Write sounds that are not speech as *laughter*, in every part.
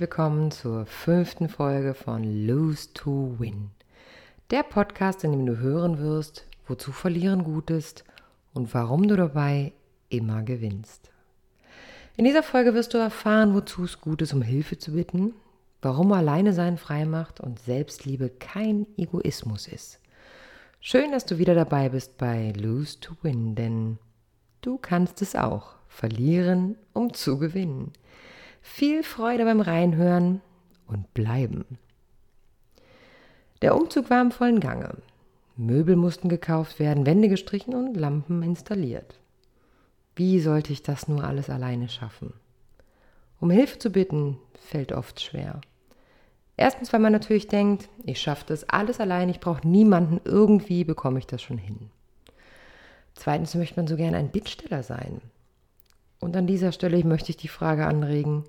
Willkommen zur fünften Folge von Lose to Win. Der Podcast, in dem du hören wirst, wozu Verlieren gut ist und warum du dabei immer gewinnst. In dieser Folge wirst du erfahren, wozu es gut ist, um Hilfe zu bitten, warum alleine sein frei macht und Selbstliebe kein Egoismus ist. Schön, dass du wieder dabei bist bei Lose to Win, denn du kannst es auch. Verlieren, um zu gewinnen. Viel Freude beim Reinhören und bleiben. Der Umzug war im vollen Gange. Möbel mussten gekauft werden, Wände gestrichen und Lampen installiert. Wie sollte ich das nur alles alleine schaffen? Um Hilfe zu bitten, fällt oft schwer. Erstens, weil man natürlich denkt, ich schaffe das alles allein, ich brauche niemanden, irgendwie bekomme ich das schon hin. Zweitens möchte man so gern ein Bittsteller sein. Und an dieser Stelle möchte ich die Frage anregen,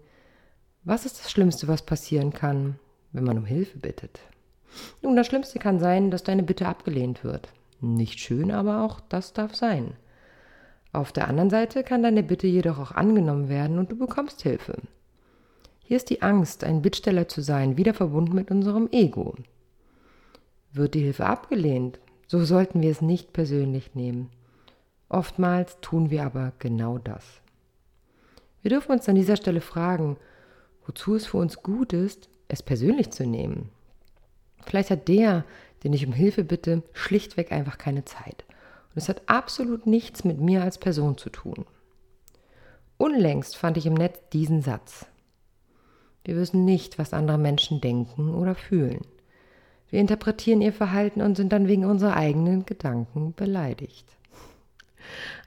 was ist das Schlimmste, was passieren kann, wenn man um Hilfe bittet? Nun, das Schlimmste kann sein, dass deine Bitte abgelehnt wird. Nicht schön, aber auch das darf sein. Auf der anderen Seite kann deine Bitte jedoch auch angenommen werden und du bekommst Hilfe. Hier ist die Angst, ein Bittsteller zu sein, wieder verbunden mit unserem Ego. Wird die Hilfe abgelehnt, so sollten wir es nicht persönlich nehmen. Oftmals tun wir aber genau das. Wir dürfen uns an dieser Stelle fragen, wozu es für uns gut ist, es persönlich zu nehmen. Vielleicht hat der, den ich um Hilfe bitte, schlichtweg einfach keine Zeit. Und es hat absolut nichts mit mir als Person zu tun. Unlängst fand ich im Netz diesen Satz. Wir wissen nicht, was andere Menschen denken oder fühlen. Wir interpretieren ihr Verhalten und sind dann wegen unserer eigenen Gedanken beleidigt.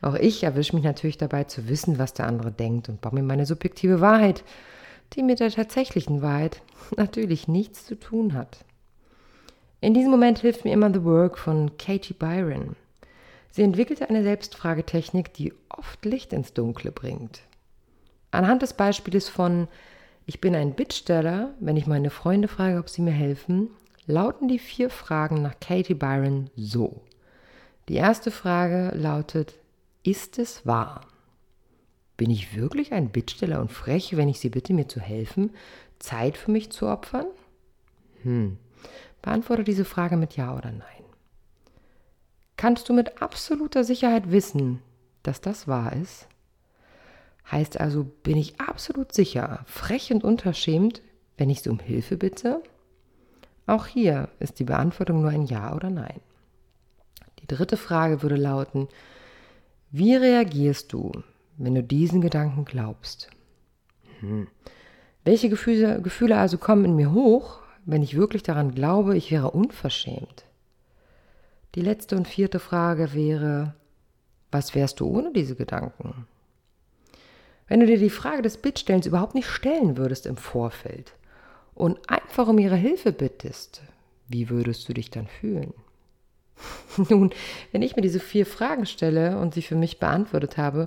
Auch ich erwische mich natürlich dabei zu wissen, was der andere denkt und baue mir meine subjektive Wahrheit, die mit der tatsächlichen Wahrheit *laughs* natürlich nichts zu tun hat. In diesem Moment hilft mir immer The Work von Katie Byron. Sie entwickelte eine Selbstfragetechnik, die oft Licht ins Dunkle bringt. Anhand des Beispiels von ich bin ein Bittsteller, wenn ich meine Freunde frage, ob sie mir helfen, lauten die vier Fragen nach Katie Byron so. Die erste Frage lautet, ist es wahr? Bin ich wirklich ein Bittsteller und frech, wenn ich Sie bitte, mir zu helfen, Zeit für mich zu opfern? Hm. Beantworte diese Frage mit Ja oder Nein. Kannst du mit absoluter Sicherheit wissen, dass das wahr ist? Heißt also, bin ich absolut sicher, frech und unverschämt, wenn ich sie um Hilfe bitte? Auch hier ist die Beantwortung nur ein Ja oder Nein. Dritte Frage würde lauten, wie reagierst du, wenn du diesen Gedanken glaubst? Hm. Welche Gefühle, Gefühle also kommen in mir hoch, wenn ich wirklich daran glaube, ich wäre unverschämt? Die letzte und vierte Frage wäre, was wärst du ohne diese Gedanken? Wenn du dir die Frage des Bittstellens überhaupt nicht stellen würdest im Vorfeld und einfach um ihre Hilfe bittest, wie würdest du dich dann fühlen? *laughs* Nun, wenn ich mir diese vier Fragen stelle und sie für mich beantwortet habe,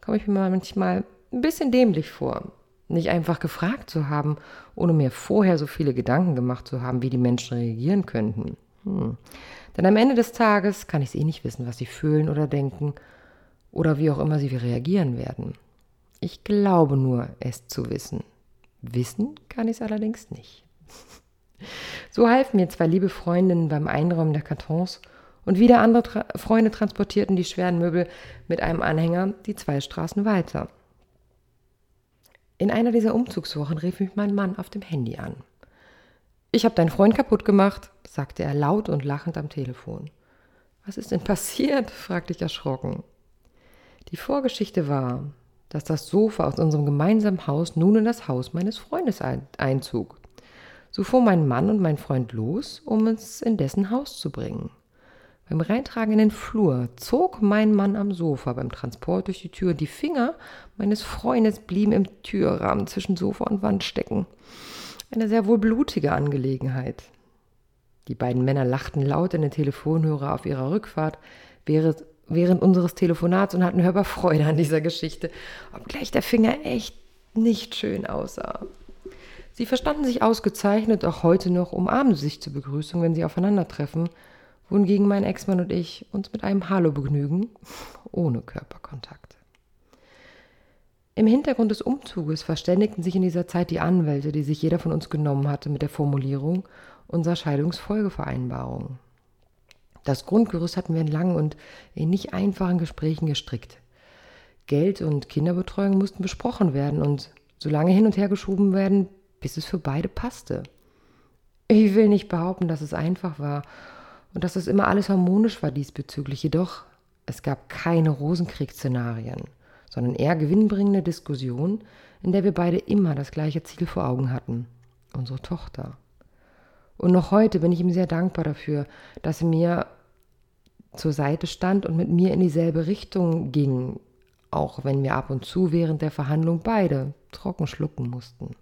komme ich mir manchmal ein bisschen dämlich vor. Nicht einfach gefragt zu haben, ohne mir vorher so viele Gedanken gemacht zu haben, wie die Menschen reagieren könnten. Hm. Denn am Ende des Tages kann ich es eh nicht wissen, was sie fühlen oder denken oder wie auch immer sie reagieren werden. Ich glaube nur, es zu wissen. Wissen kann ich es allerdings nicht. *laughs* So halfen mir zwei liebe Freundinnen beim Einräumen der Kartons und wieder andere Tra Freunde transportierten die schweren Möbel mit einem Anhänger die zwei Straßen weiter. In einer dieser Umzugswochen rief mich mein Mann auf dem Handy an. Ich habe deinen Freund kaputt gemacht, sagte er laut und lachend am Telefon. Was ist denn passiert? *laughs* fragte ich erschrocken. Die Vorgeschichte war, dass das Sofa aus unserem gemeinsamen Haus nun in das Haus meines Freundes einzog. So fuhr mein Mann und mein Freund los, um es in dessen Haus zu bringen. Beim Reintragen in den Flur zog mein Mann am Sofa beim Transport durch die Tür die Finger meines Freundes blieben im Türrahmen zwischen Sofa und Wand stecken. Eine sehr wohl blutige Angelegenheit. Die beiden Männer lachten laut in den Telefonhörer auf ihrer Rückfahrt während, während unseres Telefonats und hatten hörbar Freude an dieser Geschichte, obgleich der Finger echt nicht schön aussah. Sie verstanden sich ausgezeichnet, auch heute noch umarmen sie sich zur Begrüßung, wenn sie aufeinandertreffen wohingegen mein Ex-Mann und ich uns mit einem Hallo begnügen, ohne Körperkontakt. Im Hintergrund des Umzuges verständigten sich in dieser Zeit die Anwälte, die sich jeder von uns genommen hatte, mit der Formulierung unserer Scheidungsfolgevereinbarung. Das Grundgerüst hatten wir in langen und in nicht einfachen Gesprächen gestrickt. Geld und Kinderbetreuung mussten besprochen werden und so lange hin und her geschoben werden, bis es für beide passte. Ich will nicht behaupten, dass es einfach war und dass es immer alles harmonisch war diesbezüglich, jedoch es gab keine Rosenkriegsszenarien, sondern eher gewinnbringende Diskussionen, in der wir beide immer das gleiche Ziel vor Augen hatten, unsere Tochter. Und noch heute bin ich ihm sehr dankbar dafür, dass er mir zur Seite stand und mit mir in dieselbe Richtung ging, auch wenn wir ab und zu während der Verhandlung beide trocken schlucken mussten.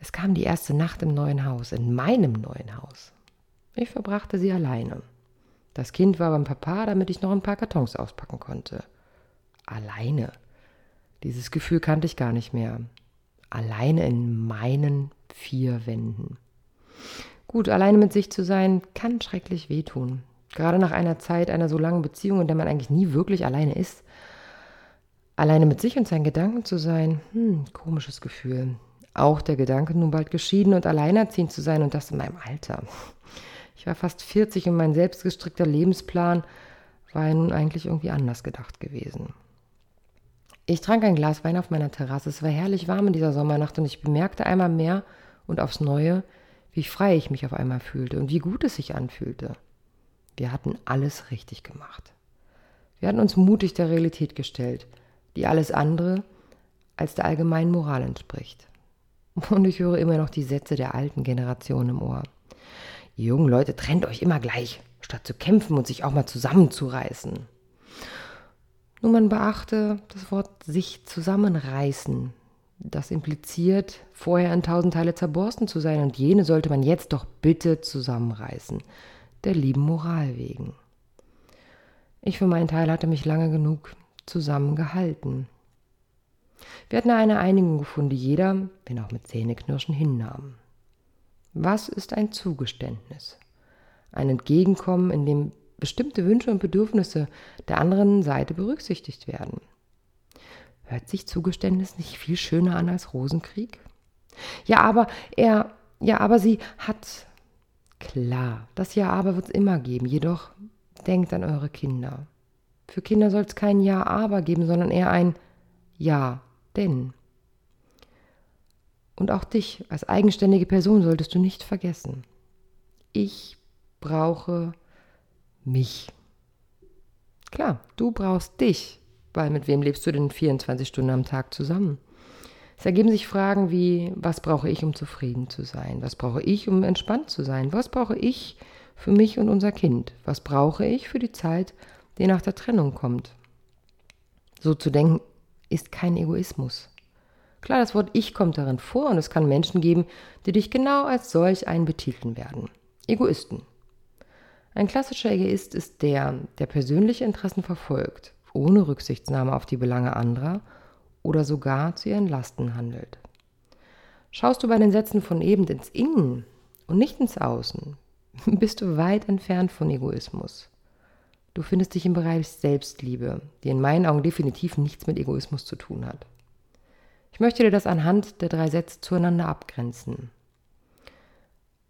Es kam die erste Nacht im neuen Haus, in meinem neuen Haus. Ich verbrachte sie alleine. Das Kind war beim Papa, damit ich noch ein paar Kartons auspacken konnte. Alleine. Dieses Gefühl kannte ich gar nicht mehr. Alleine in meinen vier Wänden. Gut, alleine mit sich zu sein, kann schrecklich wehtun. Gerade nach einer Zeit einer so langen Beziehung, in der man eigentlich nie wirklich alleine ist. Alleine mit sich und seinen Gedanken zu sein, hm, komisches Gefühl. Auch der Gedanke, nun bald geschieden und alleinerziehend zu sein und das in meinem Alter. Ich war fast 40 und mein selbstgestrickter Lebensplan war ja nun eigentlich irgendwie anders gedacht gewesen. Ich trank ein Glas Wein auf meiner Terrasse. Es war herrlich warm in dieser Sommernacht und ich bemerkte einmal mehr und aufs Neue, wie frei ich mich auf einmal fühlte und wie gut es sich anfühlte. Wir hatten alles richtig gemacht. Wir hatten uns mutig der Realität gestellt, die alles andere als der allgemeinen Moral entspricht. *laughs* Und ich höre immer noch die Sätze der alten Generation im Ohr. Ihr jungen Leute, trennt euch immer gleich, statt zu kämpfen und sich auch mal zusammenzureißen. Nur man beachte das Wort sich zusammenreißen. Das impliziert, vorher in tausend Teile zerborsten zu sein, und jene sollte man jetzt doch bitte zusammenreißen, der lieben Moral wegen. Ich für meinen Teil hatte mich lange genug zusammengehalten. Wir hatten eine Einigung gefunden, die jeder, wenn auch mit Zähneknirschen, hinnahm. Was ist ein Zugeständnis? Ein Entgegenkommen, in dem bestimmte Wünsche und Bedürfnisse der anderen Seite berücksichtigt werden. Hört sich Zugeständnis nicht viel schöner an als Rosenkrieg? Ja, aber er, ja, aber sie hat. Klar, das Ja, aber wird es immer geben, jedoch denkt an eure Kinder. Für Kinder soll es kein Ja, aber geben, sondern eher ein Ja, denn. Und auch dich als eigenständige Person solltest du nicht vergessen. Ich brauche mich. Klar, du brauchst dich, weil mit wem lebst du denn 24 Stunden am Tag zusammen? Es ergeben sich Fragen wie, was brauche ich, um zufrieden zu sein? Was brauche ich, um entspannt zu sein? Was brauche ich für mich und unser Kind? Was brauche ich für die Zeit, die nach der Trennung kommt? So zu denken ist kein Egoismus. Klar, das Wort Ich kommt darin vor und es kann Menschen geben, die dich genau als solch einen betiteln werden. Egoisten. Ein klassischer Egoist ist der, der persönliche Interessen verfolgt, ohne Rücksichtnahme auf die Belange anderer oder sogar zu ihren Lasten handelt. Schaust du bei den Sätzen von eben ins Innen und nicht ins Außen, *laughs* bist du weit entfernt von Egoismus. Du findest dich im Bereich Selbstliebe, die in meinen Augen definitiv nichts mit Egoismus zu tun hat. Ich möchte dir das anhand der drei Sätze zueinander abgrenzen.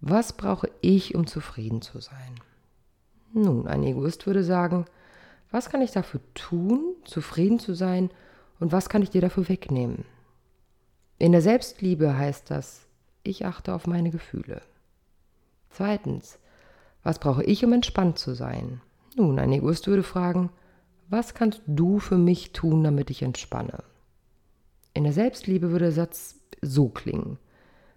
Was brauche ich, um zufrieden zu sein? Nun, ein Egoist würde sagen, was kann ich dafür tun, zufrieden zu sein, und was kann ich dir dafür wegnehmen? In der Selbstliebe heißt das, ich achte auf meine Gefühle. Zweitens, was brauche ich, um entspannt zu sein? Nun, ein Egoist würde fragen, was kannst du für mich tun, damit ich entspanne? In der Selbstliebe würde der Satz so klingen.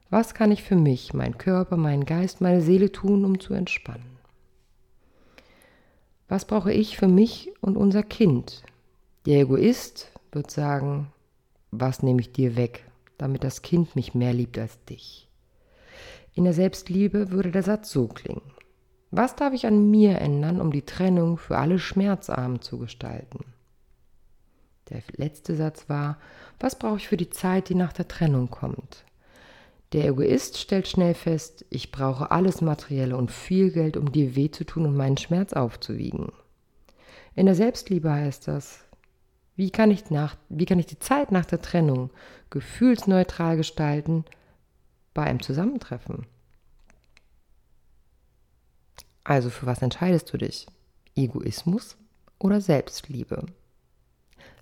Was kann ich für mich, mein Körper, meinen Geist, meine Seele tun, um zu entspannen? Was brauche ich für mich und unser Kind? Der Egoist wird sagen, was nehme ich dir weg, damit das Kind mich mehr liebt als dich? In der Selbstliebe würde der Satz so klingen. Was darf ich an mir ändern, um die Trennung für alle schmerzarm zu gestalten? Der letzte Satz war, was brauche ich für die Zeit, die nach der Trennung kommt? Der Egoist stellt schnell fest, ich brauche alles Materielle und viel Geld, um dir weh zu tun und meinen Schmerz aufzuwiegen. In der Selbstliebe heißt das, Wie kann ich, nach, wie kann ich die Zeit nach der Trennung gefühlsneutral gestalten bei einem Zusammentreffen? Also für was entscheidest du dich? Egoismus oder Selbstliebe?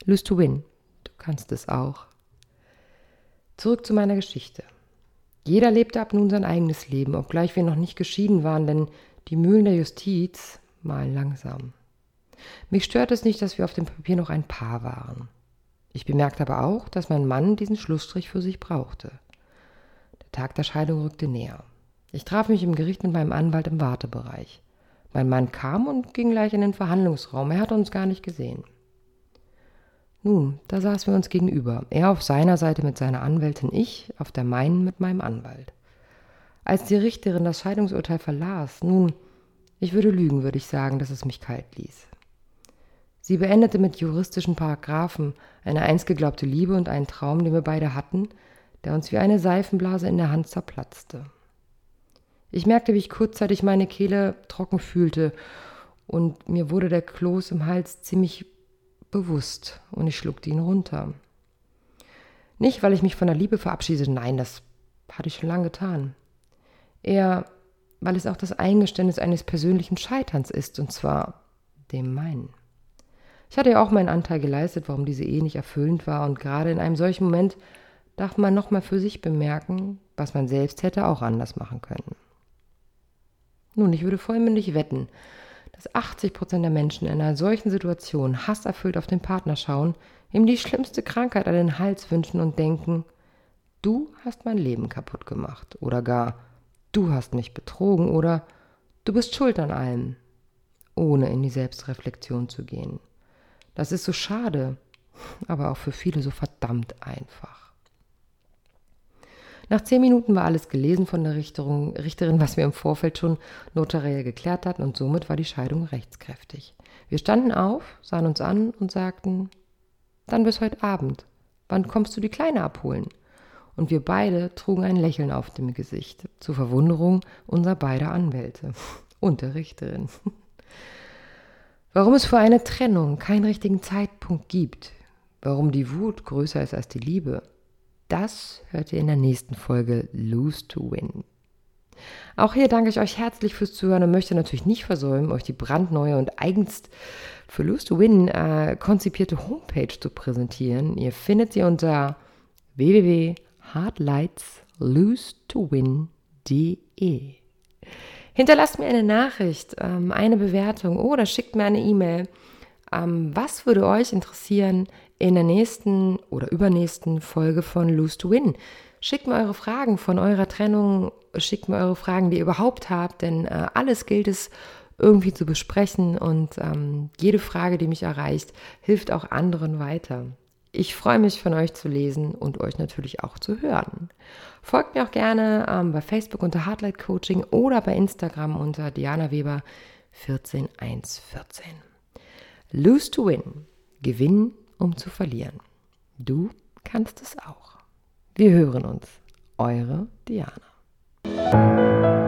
Lose to win. Du kannst es auch. Zurück zu meiner Geschichte. Jeder lebte ab nun sein eigenes Leben, obgleich wir noch nicht geschieden waren, denn die Mühlen der Justiz malen langsam. Mich stört es nicht, dass wir auf dem Papier noch ein Paar waren. Ich bemerkte aber auch, dass mein Mann diesen Schlussstrich für sich brauchte. Der Tag der Scheidung rückte näher. Ich traf mich im Gericht mit meinem Anwalt im Wartebereich. Mein Mann kam und ging gleich in den Verhandlungsraum. Er hatte uns gar nicht gesehen. Nun, da saßen wir uns gegenüber. Er auf seiner Seite mit seiner Anwältin, ich auf der meinen mit meinem Anwalt. Als die Richterin das Scheidungsurteil verlas, nun, ich würde lügen, würde ich sagen, dass es mich kalt ließ. Sie beendete mit juristischen Paragraphen eine einst geglaubte Liebe und einen Traum, den wir beide hatten, der uns wie eine Seifenblase in der Hand zerplatzte. Ich merkte, wie ich kurzzeitig meine Kehle trocken fühlte und mir wurde der Kloß im Hals ziemlich bewusst und ich schluckte ihn runter. Nicht, weil ich mich von der Liebe verabschiedete, nein, das hatte ich schon lange getan. Eher, weil es auch das Eingeständnis eines persönlichen Scheiterns ist, und zwar dem meinen. Ich hatte ja auch meinen Anteil geleistet, warum diese Ehe nicht erfüllend war, und gerade in einem solchen Moment darf man nochmal für sich bemerken, was man selbst hätte auch anders machen können. Nun, ich würde vollmündig wetten, dass 80 Prozent der Menschen in einer solchen Situation hasserfüllt auf den Partner schauen, ihm die schlimmste Krankheit an den Hals wünschen und denken, du hast mein Leben kaputt gemacht oder gar, du hast mich betrogen oder du bist schuld an allem, ohne in die Selbstreflexion zu gehen. Das ist so schade, aber auch für viele so verdammt einfach. Nach zehn Minuten war alles gelesen von der Richterin, Richterin, was wir im Vorfeld schon notariell geklärt hatten, und somit war die Scheidung rechtskräftig. Wir standen auf, sahen uns an und sagten, dann bis heute Abend. Wann kommst du die Kleine abholen? Und wir beide trugen ein Lächeln auf dem Gesicht, zur Verwunderung unserer beider Anwälte *laughs* und der Richterin. Warum es für eine Trennung keinen richtigen Zeitpunkt gibt, warum die Wut größer ist als die Liebe, das hört ihr in der nächsten Folge Lose to Win. Auch hier danke ich euch herzlich fürs Zuhören und möchte natürlich nicht versäumen, euch die brandneue und eigens für Lose to Win äh, konzipierte Homepage zu präsentieren. Ihr findet sie unter www.hardlightslose2win.de. Hinterlasst mir eine Nachricht, ähm, eine Bewertung oder schickt mir eine E-Mail. Ähm, was würde euch interessieren in der nächsten oder übernächsten Folge von Lose to Win? Schickt mir eure Fragen von eurer Trennung, schickt mir eure Fragen, die ihr überhaupt habt, denn äh, alles gilt es irgendwie zu besprechen und ähm, jede Frage, die mich erreicht, hilft auch anderen weiter. Ich freue mich von euch zu lesen und euch natürlich auch zu hören. Folgt mir auch gerne ähm, bei Facebook unter Hardlight Coaching oder bei Instagram unter Diana Weber 14114. Lose to win. Gewinnen, um zu verlieren. Du kannst es auch. Wir hören uns. Eure Diana.